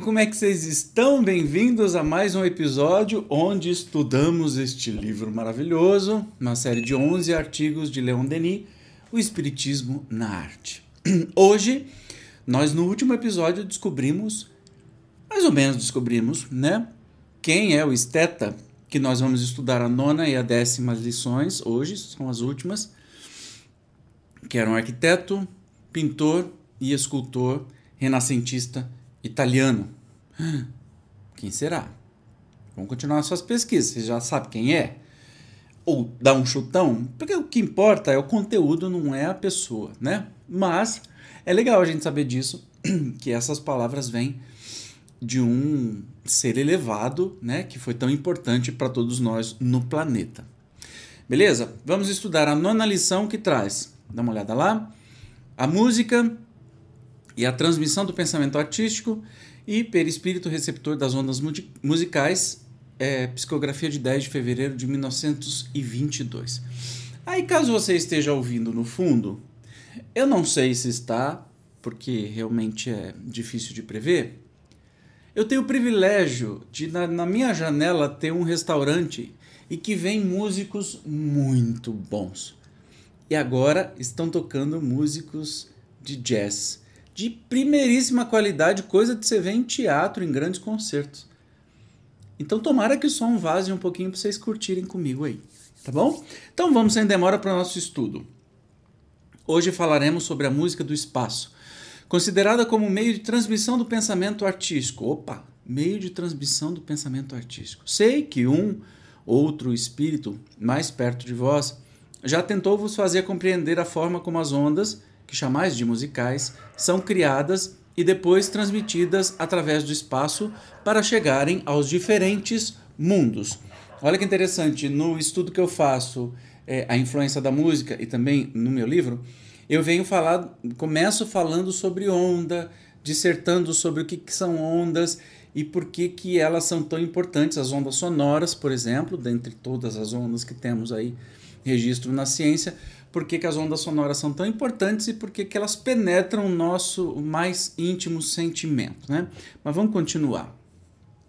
Como é que vocês estão? Bem-vindos a mais um episódio onde estudamos este livro maravilhoso, uma série de 11 artigos de Leon Denis, O Espiritismo na Arte. Hoje, nós no último episódio descobrimos, mais ou menos descobrimos, né? Quem é o esteta, que nós vamos estudar a nona e a décima lições, hoje são as últimas, que era um arquiteto, pintor e escultor renascentista italiano. Quem será? Vamos continuar suas pesquisas, você já sabe quem é? Ou dá um chutão? Porque o que importa é o conteúdo, não é a pessoa, né? Mas é legal a gente saber disso, que essas palavras vêm de um ser elevado, né, que foi tão importante para todos nós no planeta. Beleza? Vamos estudar a nona lição que traz. Dá uma olhada lá. A música e a transmissão do pensamento artístico e perispírito receptor das ondas musicais, é, psicografia de 10 de fevereiro de 1922. Aí, caso você esteja ouvindo no fundo, eu não sei se está, porque realmente é difícil de prever. Eu tenho o privilégio de, na, na minha janela, ter um restaurante e que vem músicos muito bons. E agora estão tocando músicos de jazz de primeiríssima qualidade, coisa de você ver em teatro, em grandes concertos. Então tomara que o som vaze um pouquinho para vocês curtirem comigo aí, tá bom? Então vamos sem demora para o nosso estudo. Hoje falaremos sobre a música do espaço, considerada como meio de transmissão do pensamento artístico. Opa, meio de transmissão do pensamento artístico. Sei que um outro espírito mais perto de vós já tentou vos fazer compreender a forma como as ondas que chamais de musicais, são criadas e depois transmitidas através do espaço para chegarem aos diferentes mundos. Olha que interessante, no estudo que eu faço, é, a influência da música e também no meu livro, eu venho falar, começo falando sobre onda, dissertando sobre o que, que são ondas e por que, que elas são tão importantes, as ondas sonoras, por exemplo, dentre todas as ondas que temos aí registro na ciência, por que, que as ondas sonoras são tão importantes e por que, que elas penetram o nosso mais íntimo sentimento. Né? Mas vamos continuar.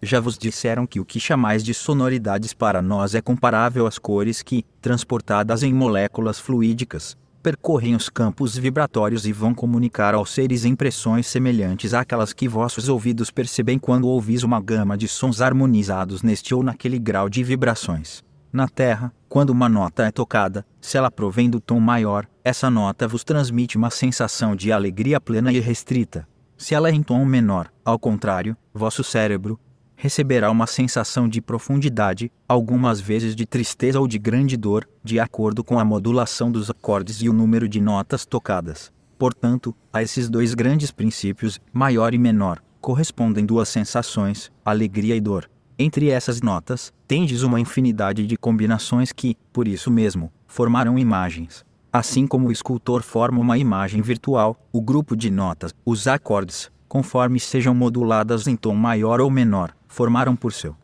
Já vos disseram que o que chamais de sonoridades para nós é comparável às cores que, transportadas em moléculas fluídicas, percorrem os campos vibratórios e vão comunicar aos seres impressões semelhantes àquelas que vossos ouvidos percebem quando ouvis uma gama de sons harmonizados neste ou naquele grau de vibrações. Na Terra, quando uma nota é tocada, se ela provém do tom maior, essa nota vos transmite uma sensação de alegria plena e restrita. Se ela é em tom menor, ao contrário, vosso cérebro receberá uma sensação de profundidade, algumas vezes de tristeza ou de grande dor, de acordo com a modulação dos acordes e o número de notas tocadas. Portanto, a esses dois grandes princípios, maior e menor, correspondem duas sensações, alegria e dor. Entre essas notas, tendes uma infinidade de combinações que, por isso mesmo, formarão imagens. Assim como o escultor forma uma imagem virtual, o grupo de notas, os acordes, conforme sejam moduladas em tom maior ou menor, formaram por seu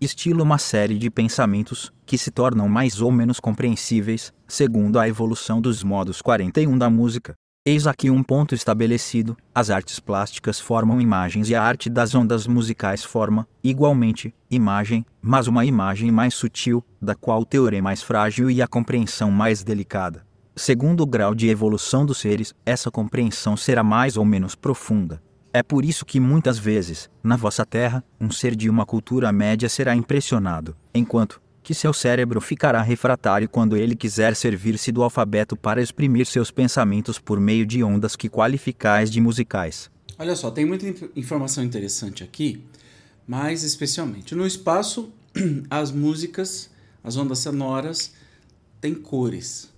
estilo uma série de pensamentos que se tornam mais ou menos compreensíveis, segundo a evolução dos modos 41 da música. Eis aqui um ponto estabelecido: as artes plásticas formam imagens e a arte das ondas musicais forma, igualmente, imagem, mas uma imagem mais sutil, da qual o teor é mais frágil e a compreensão mais delicada. Segundo o grau de evolução dos seres, essa compreensão será mais ou menos profunda. É por isso que muitas vezes, na vossa terra, um ser de uma cultura média será impressionado, enquanto, que seu cérebro ficará refratário quando ele quiser servir-se do alfabeto para exprimir seus pensamentos por meio de ondas que qualificais de musicais. Olha só, tem muita informação interessante aqui, mas especialmente no espaço, as músicas, as ondas sonoras têm cores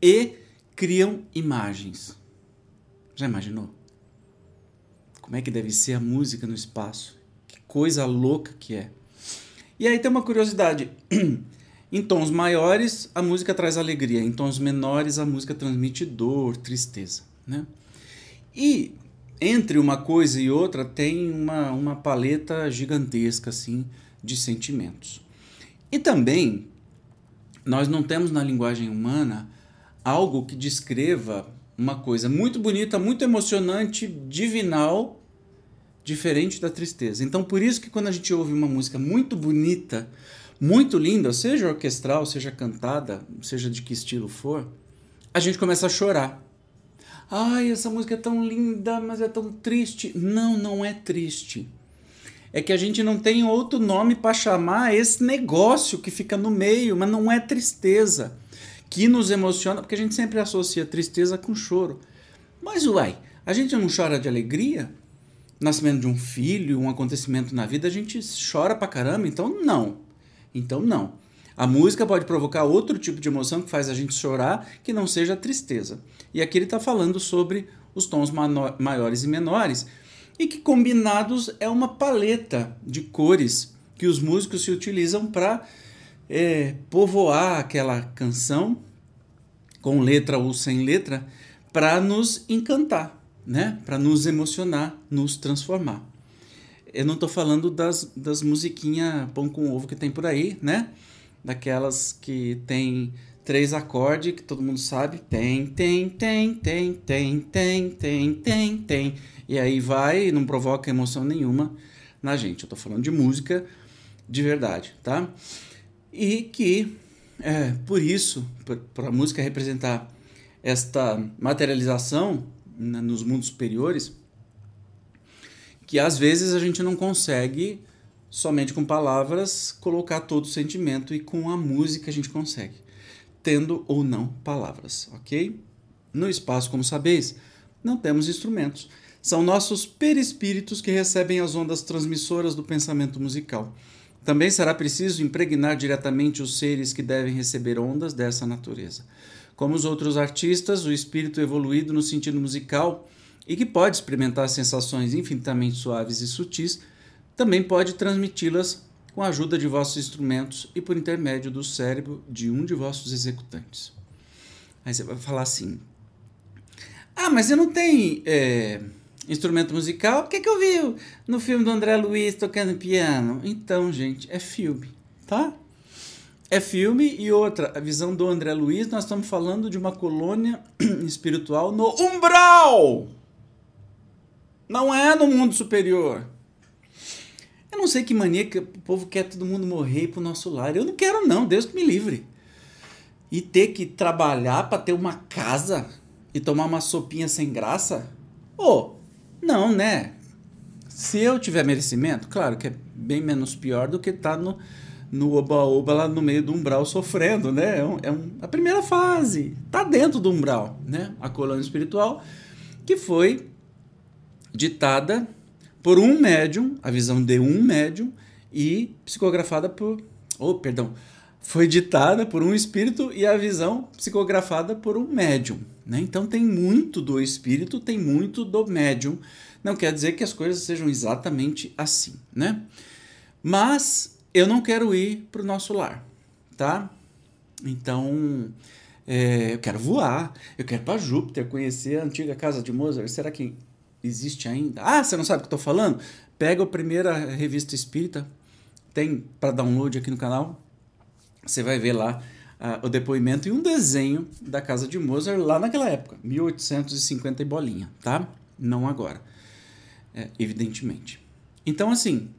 e criam imagens. Já imaginou? Como é que deve ser a música no espaço? Que coisa louca que é. E aí tem uma curiosidade. em tons maiores, a música traz alegria. Em tons menores, a música transmite dor, tristeza. Né? E entre uma coisa e outra tem uma, uma paleta gigantesca assim de sentimentos. E também nós não temos na linguagem humana algo que descreva uma coisa muito bonita, muito emocionante, divinal, diferente da tristeza. Então, por isso que quando a gente ouve uma música muito bonita, muito linda, seja orquestral, seja cantada, seja de que estilo for, a gente começa a chorar. Ai, essa música é tão linda, mas é tão triste. Não, não é triste. É que a gente não tem outro nome para chamar esse negócio que fica no meio, mas não é tristeza que nos emociona, porque a gente sempre associa tristeza com choro. Mas uai, a gente não chora de alegria? Nascimento de um filho, um acontecimento na vida, a gente chora pra caramba, então não. Então não. A música pode provocar outro tipo de emoção que faz a gente chorar, que não seja a tristeza. E aqui ele está falando sobre os tons maiores e menores, e que combinados é uma paleta de cores que os músicos se utilizam para é, povoar aquela canção com letra ou sem letra para nos encantar, né? Para nos emocionar, nos transformar. Eu não estou falando das, das musiquinhas pão com ovo que tem por aí, né? Daquelas que tem três acordes que todo mundo sabe. Tem, tem, tem, tem, tem, tem, tem, tem, tem. E aí vai e não provoca emoção nenhuma na gente. Eu estou falando de música de verdade, tá? e que, é, por isso, para a música representar esta materialização né, nos mundos superiores, que às vezes a gente não consegue somente com palavras colocar todo o sentimento e com a música a gente consegue, tendo ou não palavras, ok? No espaço, como sabeis, não temos instrumentos. São nossos perispíritos que recebem as ondas transmissoras do pensamento musical. Também será preciso impregnar diretamente os seres que devem receber ondas dessa natureza. Como os outros artistas, o espírito evoluído no sentido musical e que pode experimentar sensações infinitamente suaves e sutis, também pode transmiti-las com a ajuda de vossos instrumentos e por intermédio do cérebro de um de vossos executantes. Aí você vai falar assim: Ah, mas você não tem. É instrumento musical, o que, que eu vi no filme do André Luiz tocando piano? Então, gente, é filme, tá? É filme e outra, a visão do André Luiz, nós estamos falando de uma colônia espiritual no umbral. Não é no mundo superior. Eu não sei que mania que o povo quer todo mundo morrer pro nosso lar. Eu não quero não, Deus que me livre. E ter que trabalhar para ter uma casa e tomar uma sopinha sem graça? Ô, não, né? Se eu tiver merecimento, claro que é bem menos pior do que estar tá no, no oba-oba lá no meio do umbral sofrendo, né? É, um, é um, a primeira fase, tá dentro do umbral, né? A colônia espiritual que foi ditada por um médium, a visão de um médium e psicografada por, oh, perdão, foi ditada por um espírito e a visão psicografada por um médium. Né? Então tem muito do espírito, tem muito do médium. Não quer dizer que as coisas sejam exatamente assim, né? Mas eu não quero ir para o nosso lar, tá? Então é, eu quero voar, eu quero para Júpiter, conhecer a antiga casa de Mozart. Será que existe ainda? Ah, você não sabe o que estou falando? Pega a primeira revista espírita, tem para download aqui no canal, você vai ver lá uh, o depoimento e um desenho da casa de Mozart lá naquela época, 1850 e bolinha, tá? Não agora, é, evidentemente. Então, assim,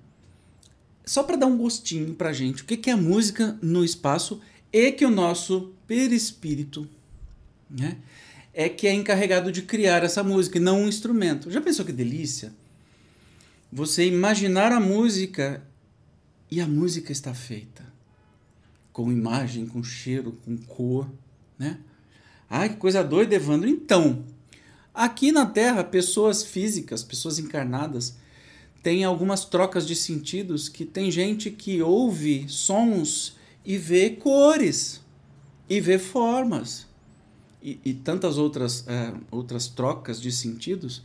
só para dar um gostinho pra gente, o que, que é música no espaço e que o nosso perispírito, né? É que é encarregado de criar essa música e não um instrumento. Já pensou que delícia? Você imaginar a música e a música está feita com imagem, com cheiro, com cor, né? Ai, que coisa doida, Evandro. Então, aqui na Terra, pessoas físicas, pessoas encarnadas, têm algumas trocas de sentidos que tem gente que ouve sons e vê cores e vê formas e, e tantas outras, é, outras trocas de sentidos.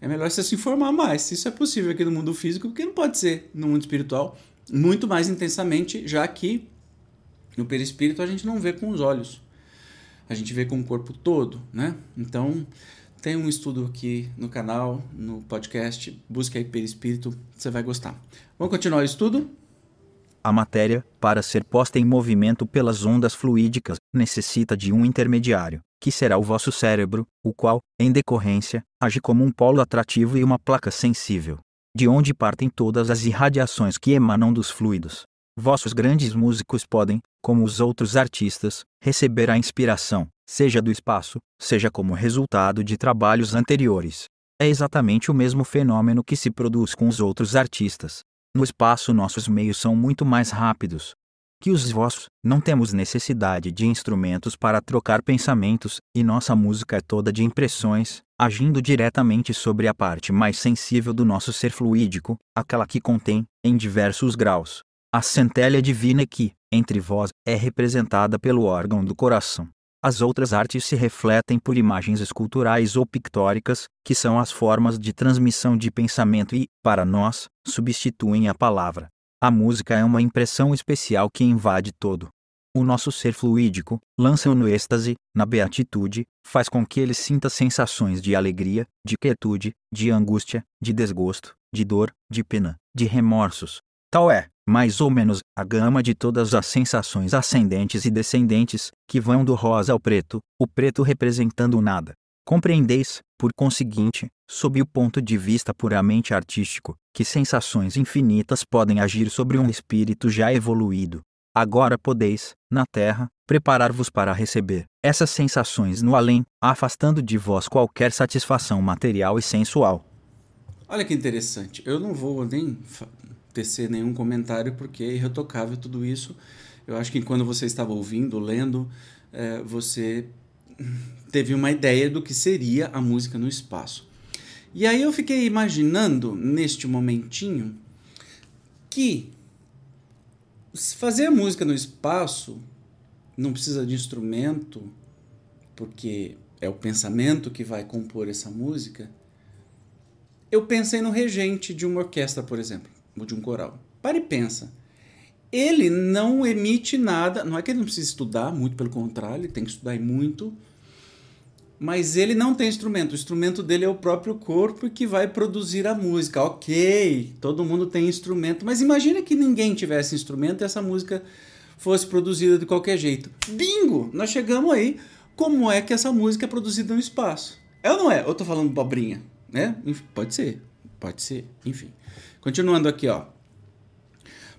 É melhor você se informar mais se isso é possível aqui no mundo físico, porque não pode ser no mundo espiritual muito mais intensamente, já que no perispírito a gente não vê com os olhos, a gente vê com o corpo todo, né? Então tem um estudo aqui no canal, no podcast, busca aí perispírito, você vai gostar. Vamos continuar o estudo? A matéria, para ser posta em movimento pelas ondas fluídicas, necessita de um intermediário, que será o vosso cérebro, o qual, em decorrência, age como um polo atrativo e uma placa sensível, de onde partem todas as irradiações que emanam dos fluidos. Vossos grandes músicos podem, como os outros artistas, receber a inspiração, seja do espaço, seja como resultado de trabalhos anteriores. É exatamente o mesmo fenômeno que se produz com os outros artistas. No espaço, nossos meios são muito mais rápidos, que os vossos, não temos necessidade de instrumentos para trocar pensamentos, e nossa música é toda de impressões, agindo diretamente sobre a parte mais sensível do nosso ser fluídico, aquela que contém, em diversos graus, a centelha divina que, entre vós, é representada pelo órgão do coração. As outras artes se refletem por imagens esculturais ou pictóricas, que são as formas de transmissão de pensamento e, para nós, substituem a palavra. A música é uma impressão especial que invade todo o nosso ser fluídico, lança-o no êxtase, na beatitude, faz com que ele sinta sensações de alegria, de quietude, de angústia, de desgosto, de dor, de pena, de remorsos. Tal é, mais ou menos, a gama de todas as sensações ascendentes e descendentes, que vão do rosa ao preto, o preto representando o nada, Compreendeis, por conseguinte, sob o ponto de vista puramente artístico, que sensações infinitas podem agir sobre um espírito já evoluído. Agora podeis, na terra, preparar-vos para receber essas sensações no além, afastando de vós qualquer satisfação material e sensual. Olha que interessante. Eu não vou nem tecer nenhum comentário porque é irretocável tudo isso. Eu acho que quando você estava ouvindo, lendo, é, você teve uma ideia do que seria a música no espaço. E aí eu fiquei imaginando, neste momentinho, que fazer música no espaço não precisa de instrumento, porque é o pensamento que vai compor essa música. Eu pensei no regente de uma orquestra, por exemplo, de um coral. Pare e pensa. Ele não emite nada, não é que ele não precisa estudar, muito pelo contrário, ele tem que estudar muito mas ele não tem instrumento. O instrumento dele é o próprio corpo que vai produzir a música. Ok, todo mundo tem instrumento, mas imagina que ninguém tivesse instrumento e essa música fosse produzida de qualquer jeito. Bingo! Nós chegamos aí. Como é que essa música é produzida no espaço? É ou não é? Eu tô falando bobrinha, né? Pode ser, pode ser, enfim. Continuando aqui, ó.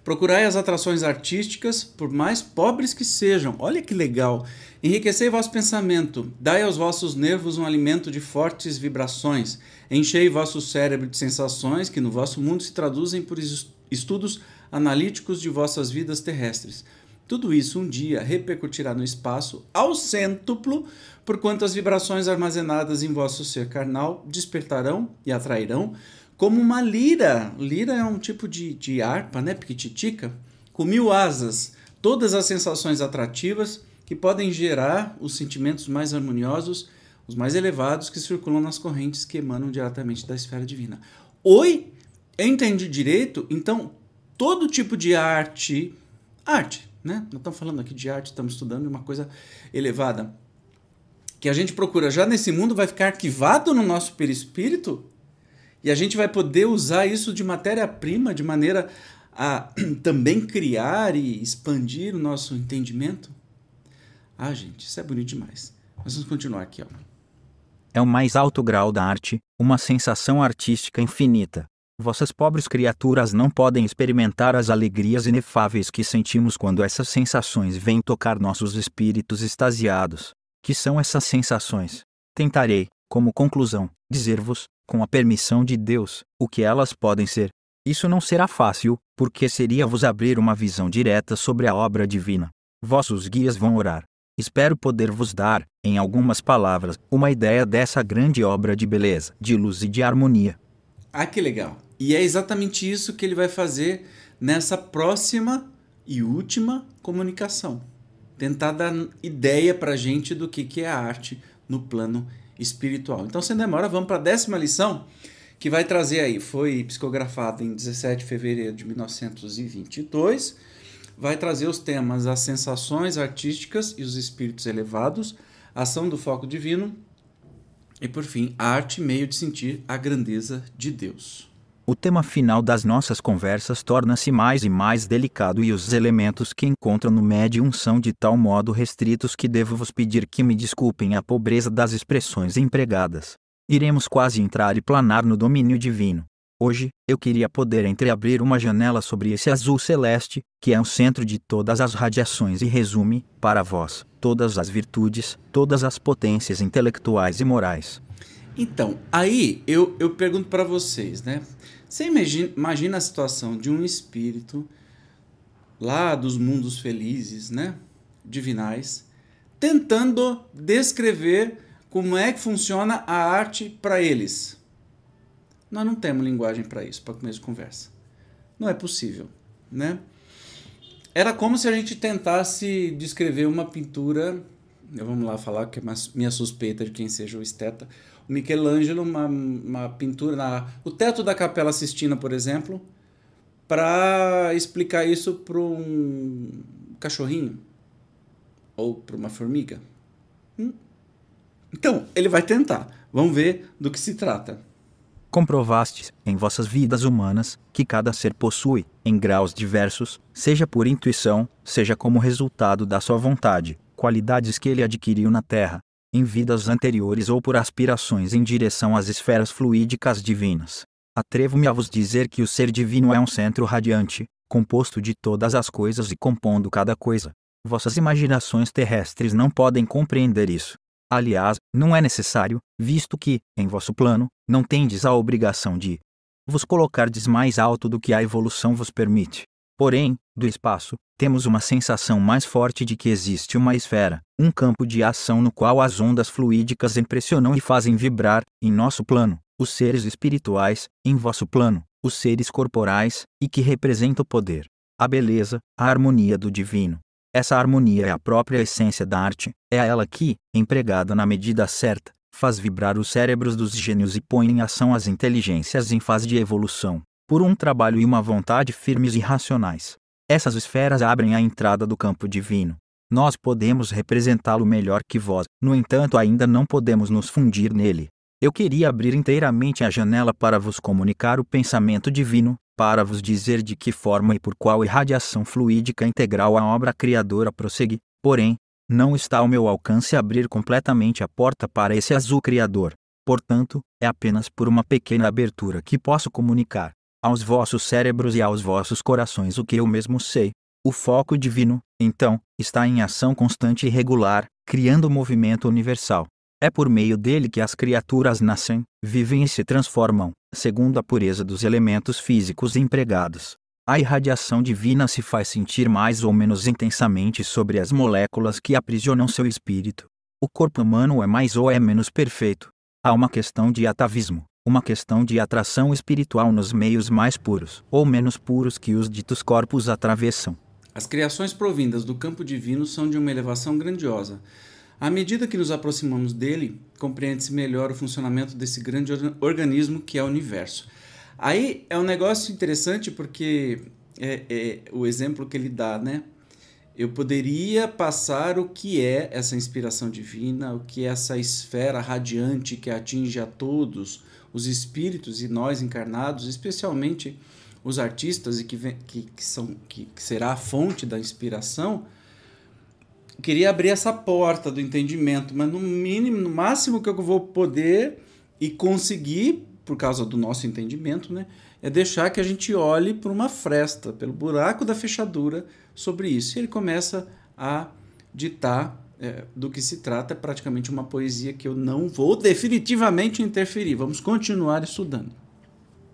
Procurai as atrações artísticas, por mais pobres que sejam. Olha que legal. Enriquecei vosso pensamento, dai aos vossos nervos um alimento de fortes vibrações. Enchei vosso cérebro de sensações que no vosso mundo se traduzem por estudos analíticos de vossas vidas terrestres. Tudo isso um dia repercutirá no espaço ao cêntuplo, porquanto as vibrações armazenadas em vosso ser carnal despertarão e atrairão como uma lira. Lira é um tipo de, de harpa, né? Piquititica, com mil asas, todas as sensações atrativas que podem gerar os sentimentos mais harmoniosos, os mais elevados que circulam nas correntes que emanam diretamente da esfera divina. Oi? Entendi direito? Então, todo tipo de arte, arte, né? Não estamos falando aqui de arte, estamos estudando uma coisa elevada. Que a gente procura já nesse mundo vai ficar arquivado no nosso perispírito e a gente vai poder usar isso de matéria-prima de maneira a também criar e expandir o nosso entendimento? Ah, gente, isso é bonito demais. Mas vamos continuar aqui, ó. É o mais alto grau da arte, uma sensação artística infinita. Vossas pobres criaturas não podem experimentar as alegrias inefáveis que sentimos quando essas sensações vêm tocar nossos espíritos extasiados. Que são essas sensações? Tentarei, como conclusão, dizer-vos, com a permissão de Deus, o que elas podem ser. Isso não será fácil, porque seria vos abrir uma visão direta sobre a obra divina. Vossos guias vão orar. Espero poder vos dar, em algumas palavras, uma ideia dessa grande obra de beleza, de luz e de harmonia. Ah, que legal! E é exatamente isso que ele vai fazer nessa próxima e última comunicação. Tentar dar ideia para gente do que, que é a arte no plano espiritual. Então, sem demora, vamos para a décima lição, que vai trazer aí, foi psicografada em 17 de fevereiro de 1922, vai trazer os temas as sensações artísticas e os espíritos elevados, ação do foco divino e, por fim, a arte meio de sentir a grandeza de Deus. O tema final das nossas conversas torna-se mais e mais delicado e os elementos que encontro no médium são de tal modo restritos que devo vos pedir que me desculpem a pobreza das expressões empregadas. Iremos quase entrar e planar no domínio divino. Hoje, eu queria poder entreabrir uma janela sobre esse azul celeste, que é o centro de todas as radiações e resume, para vós, todas as virtudes, todas as potências intelectuais e morais. Então, aí eu, eu pergunto para vocês, né? Você imagina, imagina a situação de um espírito lá dos mundos felizes, né? Divinais, tentando descrever como é que funciona a arte para eles. Nós não temos linguagem para isso, para começo de conversa. Não é possível, né? Era como se a gente tentasse descrever uma pintura, vamos lá falar que é minha suspeita de quem seja o esteta, Michelangelo, uma, uma pintura, na, o teto da Capela Sistina, por exemplo, para explicar isso para um cachorrinho ou para uma formiga. Hum? Então, ele vai tentar. Vamos ver do que se trata. Comprovastes, em vossas vidas humanas, que cada ser possui, em graus diversos, seja por intuição, seja como resultado da sua vontade, qualidades que ele adquiriu na Terra, em vidas anteriores ou por aspirações em direção às esferas fluídicas divinas. Atrevo-me a vos dizer que o ser divino é um centro radiante, composto de todas as coisas e compondo cada coisa. Vossas imaginações terrestres não podem compreender isso. Aliás, não é necessário, visto que, em vosso plano, não tendes a obrigação de vos colocardes mais alto do que a evolução vos permite. Porém, do espaço, temos uma sensação mais forte de que existe uma esfera, um campo de ação no qual as ondas fluídicas impressionam e fazem vibrar, em nosso plano, os seres espirituais, em vosso plano, os seres corporais, e que representa o poder, a beleza, a harmonia do divino. Essa harmonia é a própria essência da arte, é ela que, empregada na medida certa, faz vibrar os cérebros dos gênios e põe em ação as inteligências em fase de evolução, por um trabalho e uma vontade firmes e racionais. Essas esferas abrem a entrada do campo divino. Nós podemos representá-lo melhor que vós, no entanto, ainda não podemos nos fundir nele. Eu queria abrir inteiramente a janela para vos comunicar o pensamento divino, para vos dizer de que forma e por qual irradiação fluídica integral a obra criadora prossegue, porém, não está ao meu alcance abrir completamente a porta para esse azul criador. Portanto, é apenas por uma pequena abertura que posso comunicar aos vossos cérebros e aos vossos corações o que eu mesmo sei. O foco divino, então, está em ação constante e regular, criando o movimento universal. É por meio dele que as criaturas nascem, vivem e se transformam, segundo a pureza dos elementos físicos empregados. A irradiação divina se faz sentir mais ou menos intensamente sobre as moléculas que aprisionam seu espírito. O corpo humano é mais ou é menos perfeito. Há uma questão de atavismo, uma questão de atração espiritual nos meios mais puros ou menos puros que os ditos corpos atravessam. As criações provindas do campo divino são de uma elevação grandiosa. À medida que nos aproximamos dele, compreende-se melhor o funcionamento desse grande organismo que é o universo. Aí é um negócio interessante porque é, é o exemplo que ele dá, né? Eu poderia passar o que é essa inspiração divina, o que é essa esfera radiante que atinge a todos, os espíritos e nós encarnados, especialmente os artistas e que, que, que são que, que será a fonte da inspiração, queria abrir essa porta do entendimento, mas no mínimo, no máximo que eu vou poder e conseguir, por causa do nosso entendimento, né, é deixar que a gente olhe por uma fresta, pelo buraco da fechadura sobre isso. E ele começa a ditar é, do que se trata é praticamente uma poesia que eu não vou definitivamente interferir. Vamos continuar estudando.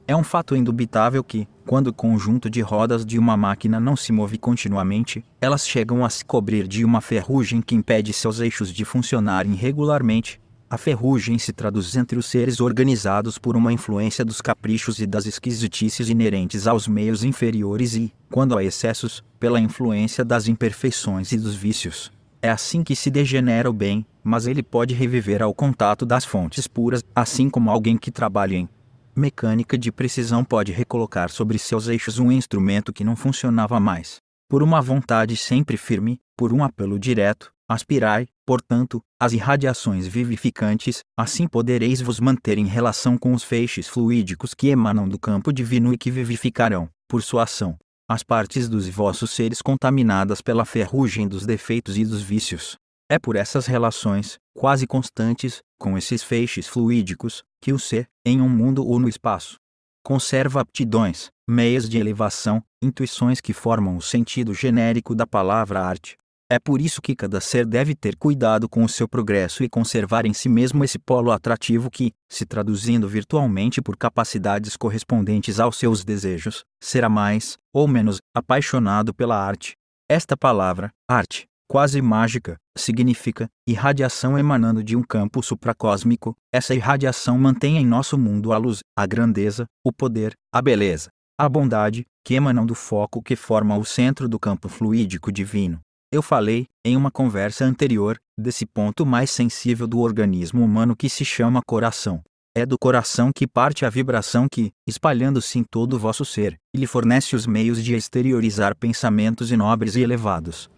É um fato indubitável que, quando o conjunto de rodas de uma máquina não se move continuamente, elas chegam a se cobrir de uma ferrugem que impede seus eixos de funcionarem regularmente. A ferrugem se traduz entre os seres organizados por uma influência dos caprichos e das esquisitices inerentes aos meios inferiores e, quando há excessos, pela influência das imperfeições e dos vícios. É assim que se degenera o bem, mas ele pode reviver ao contato das fontes puras, assim como alguém que trabalha em mecânica de precisão pode recolocar sobre seus eixos um instrumento que não funcionava mais. Por uma vontade sempre firme, por um apelo direto, aspirai, portanto, as irradiações vivificantes, assim podereis vos manter em relação com os feixes fluídicos que emanam do campo divino e que vivificarão, por sua ação, as partes dos vossos seres contaminadas pela ferrugem dos defeitos e dos vícios. É por essas relações, quase constantes, com esses feixes fluídicos, que o ser, em um mundo ou no espaço, conserva aptidões, meios de elevação, intuições que formam o sentido genérico da palavra arte. É por isso que cada ser deve ter cuidado com o seu progresso e conservar em si mesmo esse polo atrativo que, se traduzindo virtualmente por capacidades correspondentes aos seus desejos, será mais, ou menos, apaixonado pela arte. Esta palavra, arte, quase mágica, significa irradiação emanando de um campo supracósmico. Essa irradiação mantém em nosso mundo a luz, a grandeza, o poder, a beleza, a bondade, que emanam do foco que forma o centro do campo fluídico divino. Eu falei, em uma conversa anterior, desse ponto mais sensível do organismo humano que se chama coração. É do coração que parte a vibração que, espalhando-se em todo o vosso ser, lhe fornece os meios de exteriorizar pensamentos inobres e elevados.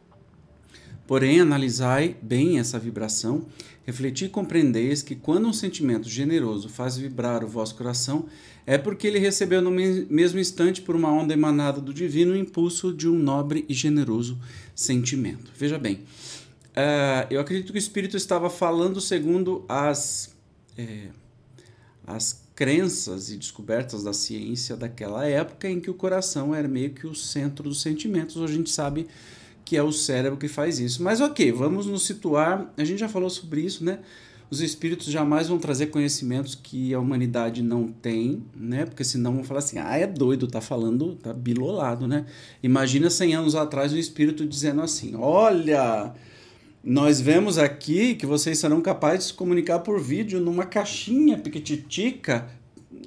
Porém, analisai bem essa vibração, refleti e compreendeis que quando um sentimento generoso faz vibrar o vosso coração, é porque ele recebeu no mesmo instante, por uma onda emanada do divino, o impulso de um nobre e generoso sentimento. Veja bem, uh, eu acredito que o Espírito estava falando segundo as, é, as crenças e descobertas da ciência daquela época, em que o coração era meio que o centro dos sentimentos. A gente sabe que é o cérebro que faz isso. Mas ok, vamos nos situar. A gente já falou sobre isso, né? Os espíritos jamais vão trazer conhecimentos que a humanidade não tem, né? Porque senão vão falar assim: ah, é doido, tá falando, tá bilolado, né? Imagina 100 anos atrás um espírito dizendo assim: olha, nós vemos aqui que vocês serão capazes de se comunicar por vídeo numa caixinha piquititica,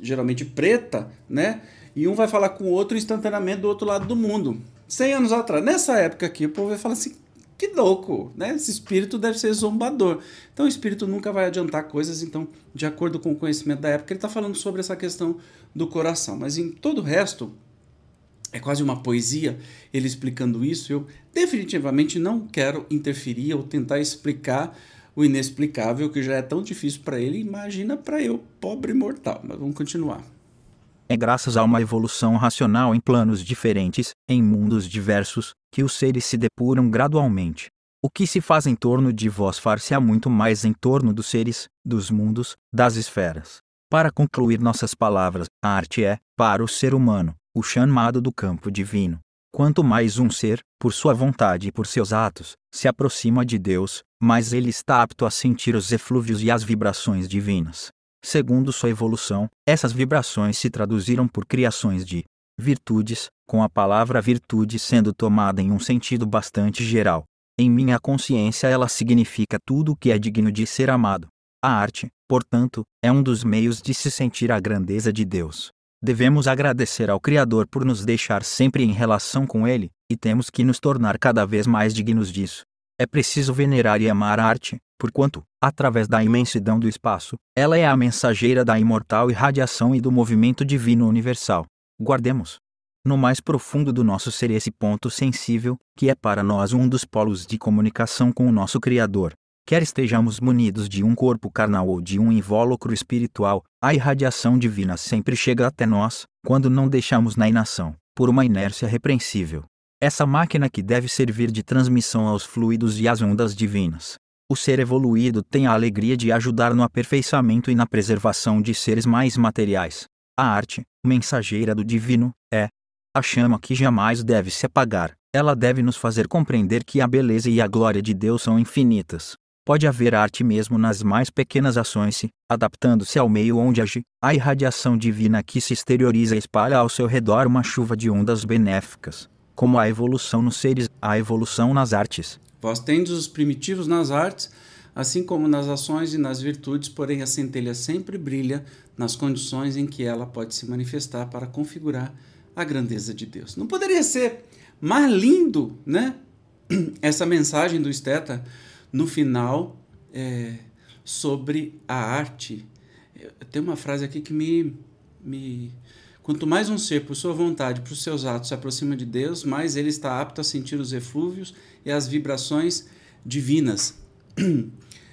geralmente preta, né? E um vai falar com o outro instantaneamente do outro lado do mundo. 100 anos atrás, nessa época aqui, o povo vai falar assim: que louco, né? Esse espírito deve ser zombador. Então o espírito nunca vai adiantar coisas, então, de acordo com o conhecimento da época, ele está falando sobre essa questão do coração. Mas em todo o resto, é quase uma poesia ele explicando isso. Eu definitivamente não quero interferir ou tentar explicar o inexplicável, que já é tão difícil para ele, imagina para eu, pobre mortal. Mas vamos continuar. É graças a uma evolução racional em planos diferentes, em mundos diversos, que os seres se depuram gradualmente. O que se faz em torno de vós far-se-á muito mais em torno dos seres, dos mundos, das esferas. Para concluir nossas palavras, a arte é, para o ser humano, o chamado do campo divino. Quanto mais um ser, por sua vontade e por seus atos, se aproxima de Deus, mais ele está apto a sentir os eflúvios e as vibrações divinas. Segundo sua evolução, essas vibrações se traduziram por criações de virtudes, com a palavra virtude sendo tomada em um sentido bastante geral. Em minha consciência, ela significa tudo o que é digno de ser amado. A arte, portanto, é um dos meios de se sentir a grandeza de Deus. Devemos agradecer ao Criador por nos deixar sempre em relação com Ele, e temos que nos tornar cada vez mais dignos disso. É preciso venerar e amar a arte, porquanto, através da imensidão do espaço, ela é a mensageira da imortal irradiação e do movimento divino universal. Guardemos no mais profundo do nosso ser esse ponto sensível, que é para nós um dos polos de comunicação com o nosso Criador. Quer estejamos munidos de um corpo carnal ou de um invólucro espiritual, a irradiação divina sempre chega até nós, quando não deixamos na inação, por uma inércia repreensível. Essa máquina que deve servir de transmissão aos fluidos e às ondas divinas, o ser evoluído tem a alegria de ajudar no aperfeiçoamento e na preservação de seres mais materiais. A arte, mensageira do divino, é a chama que jamais deve se apagar. Ela deve nos fazer compreender que a beleza e a glória de Deus são infinitas. Pode haver arte mesmo nas mais pequenas ações se, adaptando-se ao meio onde age, a irradiação divina que se exterioriza espalha ao seu redor uma chuva de ondas benéficas. Como a evolução nos seres, a evolução nas artes. Vós tendes os primitivos nas artes, assim como nas ações e nas virtudes, porém a centelha sempre brilha nas condições em que ela pode se manifestar para configurar a grandeza de Deus. Não poderia ser mais lindo, né? Essa mensagem do Esteta no final é, sobre a arte. Tem uma frase aqui que me, me Quanto mais um ser, por sua vontade, por seus atos, se aproxima de Deus, mais ele está apto a sentir os eflúvios e as vibrações divinas. uh,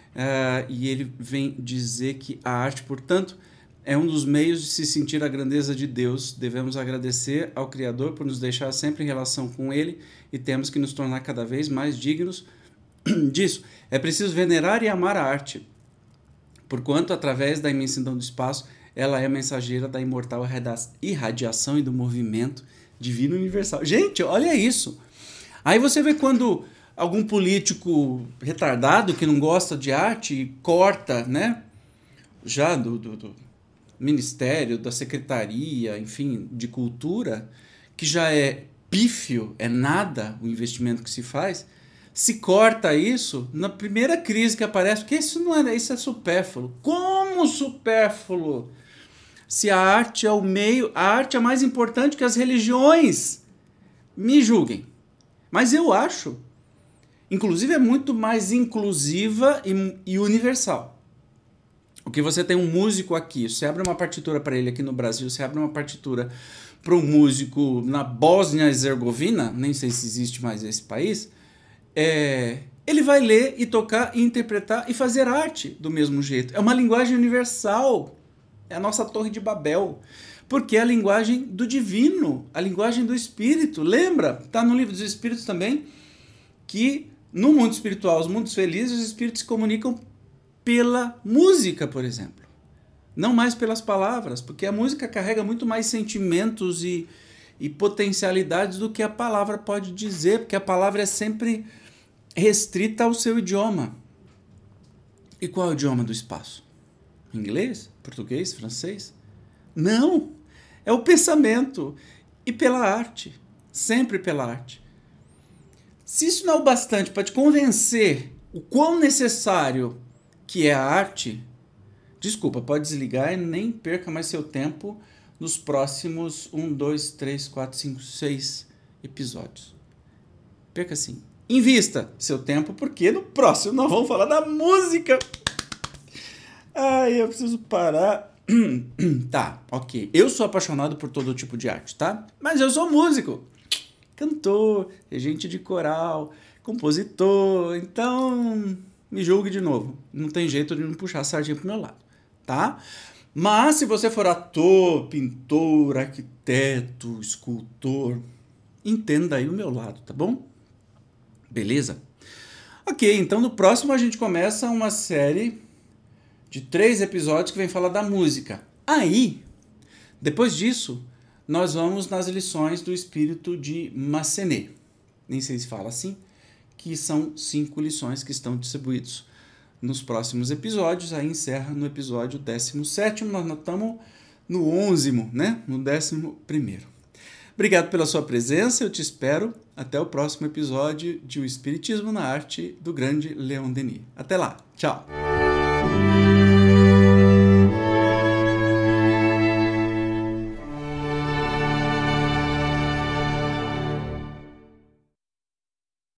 e ele vem dizer que a arte, portanto, é um dos meios de se sentir a grandeza de Deus. Devemos agradecer ao Criador por nos deixar sempre em relação com Ele e temos que nos tornar cada vez mais dignos disso. É preciso venerar e amar a arte, porquanto, através da imensidão do espaço, ela é mensageira da imortal irradiação e do movimento divino universal. Gente, olha isso. Aí você vê quando algum político retardado que não gosta de arte corta, né? Já do, do, do ministério, da secretaria, enfim, de cultura, que já é pífio, é nada o investimento que se faz, se corta isso na primeira crise que aparece, porque isso não é, isso é supérfluo. Como supérfluo? Se a arte é o meio, a arte é mais importante que as religiões. Me julguem. Mas eu acho, inclusive é muito mais inclusiva e, e universal. O que você tem um músico aqui, você abre uma partitura para ele aqui no Brasil, você abre uma partitura para um músico na Bósnia Herzegovina, nem sei se existe mais esse país, é, ele vai ler e tocar e interpretar e fazer arte do mesmo jeito. É uma linguagem universal. É a nossa torre de Babel. Porque é a linguagem do divino, a linguagem do espírito. Lembra? Está no livro dos espíritos também que no mundo espiritual, os mundos felizes, os espíritos se comunicam pela música, por exemplo. Não mais pelas palavras, porque a música carrega muito mais sentimentos e, e potencialidades do que a palavra pode dizer, porque a palavra é sempre restrita ao seu idioma. E qual é o idioma do espaço? Inglês? Português? Francês? Não! É o pensamento e pela arte. Sempre pela arte. Se isso não é o bastante para te convencer o quão necessário que é a arte, desculpa, pode desligar e nem perca mais seu tempo nos próximos 1, 2, 3, 4, 5, 6 episódios. Perca assim. Invista seu tempo, porque no próximo nós vamos falar da música. Ai, eu preciso parar. tá, ok. Eu sou apaixonado por todo tipo de arte, tá? Mas eu sou músico, cantor, regente de coral, compositor, então me julgue de novo. Não tem jeito de não puxar a sardinha pro meu lado, tá? Mas se você for ator, pintor, arquiteto, escultor, entenda aí o meu lado, tá bom? Beleza? Ok, então no próximo a gente começa uma série de três episódios que vem falar da música. Aí, depois disso, nós vamos nas lições do espírito de Massenet. Nem sei se fala assim que são cinco lições que estão distribuídos nos próximos episódios. Aí encerra no episódio 17, nós estamos no 11, né? No 11. Obrigado pela sua presença, eu te espero até o próximo episódio de O Espiritismo na Arte do grande Leon Denis. Até lá, tchau!